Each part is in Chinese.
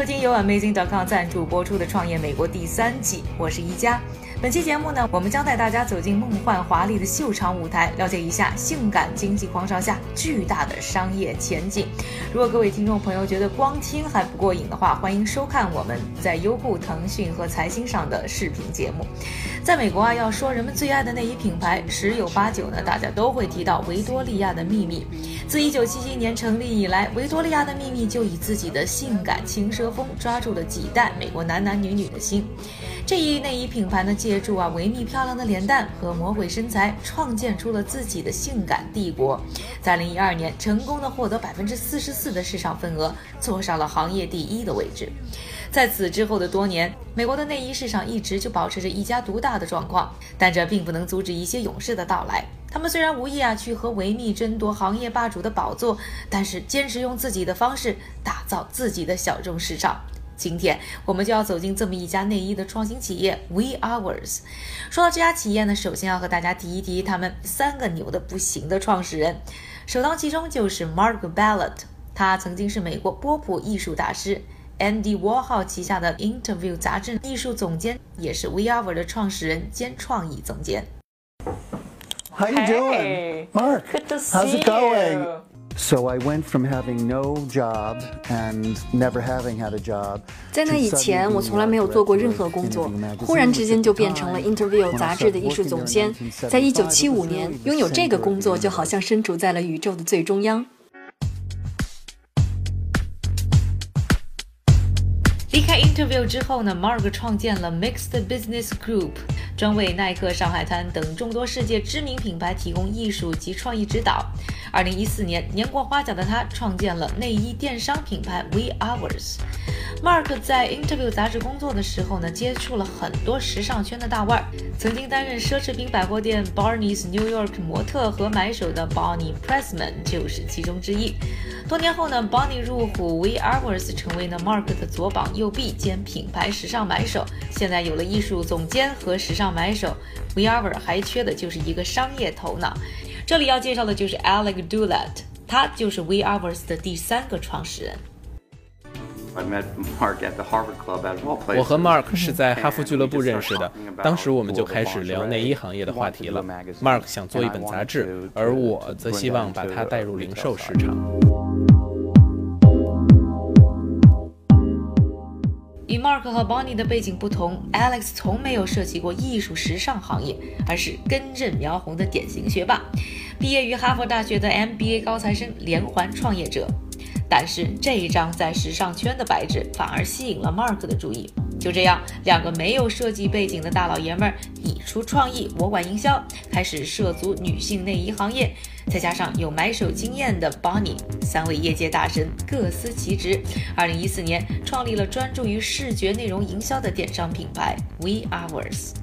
收听由 Amazing.com 赞助播出的《创业美国》第三季，我是一加。本期节目呢，我们将带大家走进梦幻华丽的秀场舞台，了解一下性感经济狂潮下巨大的商业前景。如果各位听众朋友觉得光听还不过瘾的话，欢迎收看我们在优酷、腾讯和财经上的视频节目。在美国啊，要说人们最爱的内衣品牌，十有八九呢，大家都会提到维多利亚的秘密。自1977年成立以来，维多利亚的秘密就以自己的性感轻奢风抓住了几代美国男男女女的心。这一内衣品牌呢，借助啊维密漂亮的脸蛋和魔鬼身材，创建出了自己的性感帝国。在2012年，成功的获得百分之四十四的市场份额，坐上了行业第一的位置。在此之后的多年，美国的内衣市场一直就保持着一家独大的状况，但这并不能阻止一些勇士的到来。他们虽然无意啊去和维密争夺行业霸主的宝座，但是坚持用自己的方式打造自己的小众市场。今天我们就要走进这么一家内衣的创新企业 We Hours。说到这家企业呢，首先要和大家提一提他们三个牛的不行的创始人，首当其冲就是 Mark Ballot，他曾经是美国波普艺术大师，Andy Warhol 旗下的 Interview 杂志艺术总监，也是 We Hours 的创始人兼创意总监。How you doing, Mark? How's it going? Having no job and never having had a job. 在那以前，我从来没有做过任何工作，忽然之间就变成了 Interview 杂志的艺术总监。在一九七五年，拥有这个工作就好像身处在了宇宙的最中央。离开 Interview 之后呢，Mark 创建了 Mixed Business Group，专为耐克、上海滩等众多世界知名品牌提供艺术及创意指导。二零一四年，年过花甲的他创建了内衣电商品牌 We Hours。Mark 在 Interview 杂志工作的时候呢，接触了很多时尚圈的大腕儿，曾经担任奢侈品百货店 Barney's New York 模特和买手的 Bonnie Pressman 就是其中之一。多年后呢，Bonnie 入股 We Hours，成为了 Mark 的左膀右臂兼品牌时尚买手。现在有了艺术总监和时尚买手，We Hours 还缺的就是一个商业头脑。这里要介绍的就是 Alec Dulat，他就是 We Hours 的第三个创始人。我和 Mark 是在哈佛俱乐部认识的，当时我们就开始聊内衣行业的话题了。Mark 想做一本杂志，而我则希望把它带入零售市场。Mark 和 Bonnie 的背景不同，Alex 从没有涉及过艺术时尚行业，而是根正苗红的典型学霸，毕业于哈佛大学的 MBA 高材生，连环创业者。但是这一张在时尚圈的白纸反而吸引了 Mark 的注意。就这样，两个没有设计背景的大老爷们儿以出创意，我管营销，开始涉足女性内衣行业。再加上有买手经验的 Bonnie，三位业界大神各司其职。二零一四年，创立了专注于视觉内容营销的电商品牌 We Hours。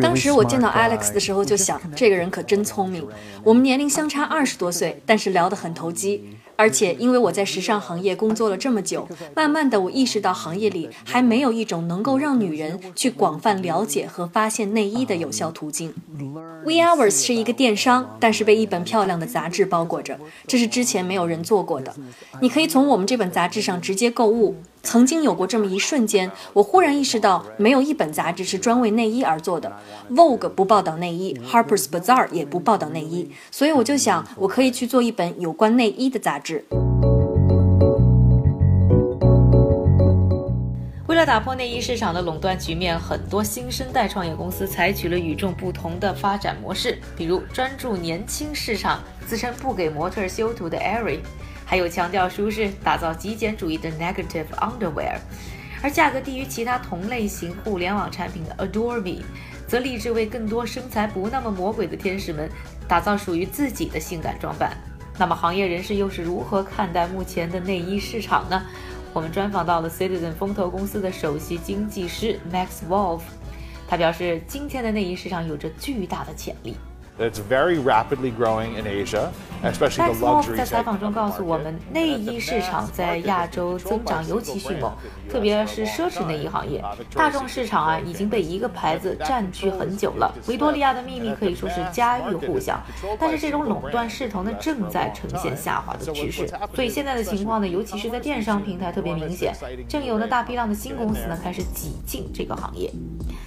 当时我见到 Alex 的时候，就想这个人可真聪明。我们年龄相差二十多岁，但是聊得很投机。而且，因为我在时尚行业工作了这么久，慢慢的我意识到行业里还没有一种能够让女人去广泛了解和发现内衣的有效途径。We Hours 是一个电商，但是被一本漂亮的杂志包裹着，这是之前没有人做过的。你可以从我们这本杂志上直接购物。曾经有过这么一瞬间，我忽然意识到，没有一本杂志是专为内衣而做的。Vogue 不报道内衣，Harper's Bazaar 也不报道内衣，所以我就想，我可以去做一本有关内衣的杂志。为了打破内衣市场的垄断局面，很多新生代创业公司采取了与众不同的发展模式，比如专注年轻市场，自称不给模特修图的 Ari。还有强调舒适，打造极简主义的 Negative Underwear。而价格低于其他同类型互联网产品的 Adorme，则立志为更多身材不那么魔鬼的天使们打造属于自己的性感装扮。那么，行业人士又是如何看待目前的内衣市场呢？我们专访到了 Citizen 风投公司的首席经济师 Max Wolf，他表示，今天的内衣市场有着巨大的潜力。It's very rapidly growing in Asia, especially the luxury 在采访中告诉我们，内衣市场在亚洲增长尤其迅猛，特别是奢侈内衣行业。大众市场啊已经被一个牌子占据很久了。维多利亚的秘密可以说是家喻户晓，但是这种垄断势头呢正在呈现下滑的趋势。所以现在的情况呢，尤其是在电商平台特别明显，正有呢大批量的新公司呢开始挤进这个行业。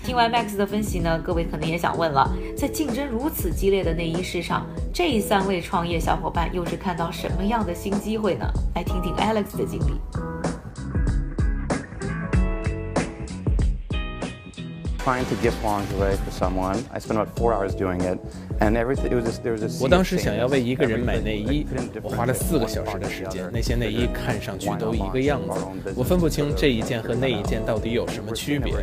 听完 Max 的分析呢，各位可能也想问了，在竞争如此激烈的内衣市场，这三位创业小伙伴又是看到什么样的新机会呢？来听听 Alex 的经历。Trying to gift lingerie for someone. I spent about four hours doing it, and everything. It was just, there was a. 我当时想要为一个人买内衣，我花了四个小时的时间。那些内衣看上去都一个样子，我分不清这一件和那一件到底有什么区别。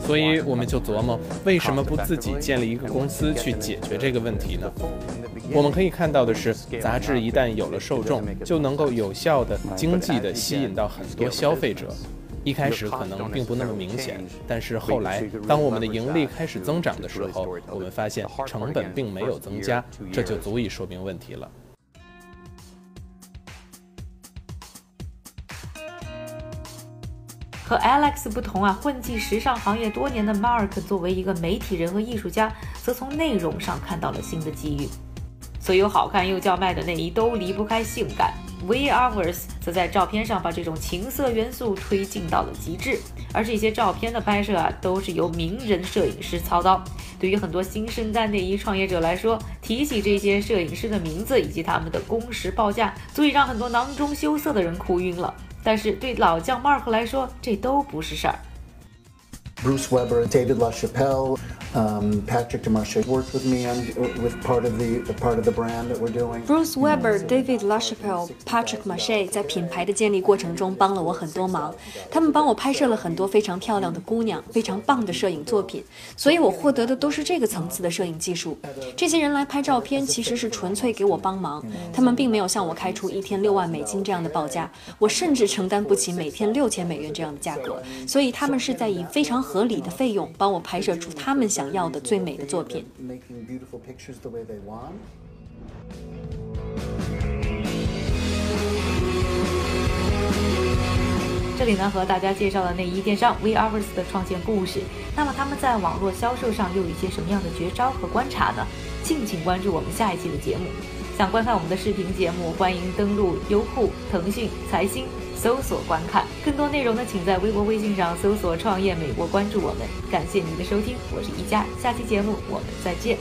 所以我们就琢磨，为什么不自己建立一个公司去解决这个问题呢？我们可以看到的是，杂志一旦有了受众，就能够有效的、经济的吸引到很多消费者。一开始可能并不那么明显，但是后来，当我们的盈利开始增长的时候，我们发现成本并没有增加，这就足以说明问题了。和 Alex 不同啊，混迹时尚行业多年的 Mark 作为一个媒体人和艺术家，则从内容上看到了新的机遇。所有好看又叫卖的内衣都离不开性感。We Hours 则在照片上把这种情色元素推进到了极致，而这些照片的拍摄啊，都是由名人摄影师操刀。对于很多新生代内衣创业者来说，提起这些摄影师的名字以及他们的工时报价，足以让很多囊中羞涩的人哭晕了。但是对老将 Mark 来说，这都不是事儿。Bruce Weber, David LaChapelle. Um, Patrick Demarche worked with me on with part of the part of the brand that we're doing. Bruce Weber, David LaChapelle, Patrick Marche 在品牌的建立过程中帮了我很多忙。他们帮我拍摄了很多非常漂亮的姑娘，非常棒的摄影作品。所以我获得的都是这个层次的摄影技术。这些人来拍照片其实是纯粹给我帮忙，他们并没有向我开出一天六万美金这样的报价，我甚至承担不起每天六千美元这样的价格。所以他们是在以非常合理的费用帮我拍摄出他们想。要的最美的作品。这里呢，和大家介绍了内衣电商 Weavers 的创建故事。那么他们在网络销售上又有一些什么样的绝招和观察呢？敬请关注我们下一期的节目。想观看我们的视频节目，欢迎登录优酷、腾讯、财新。搜索观看更多内容呢，请在微博、微信上搜索“创业美国”，关注我们。感谢您的收听，我是一佳，下期节目我们再见。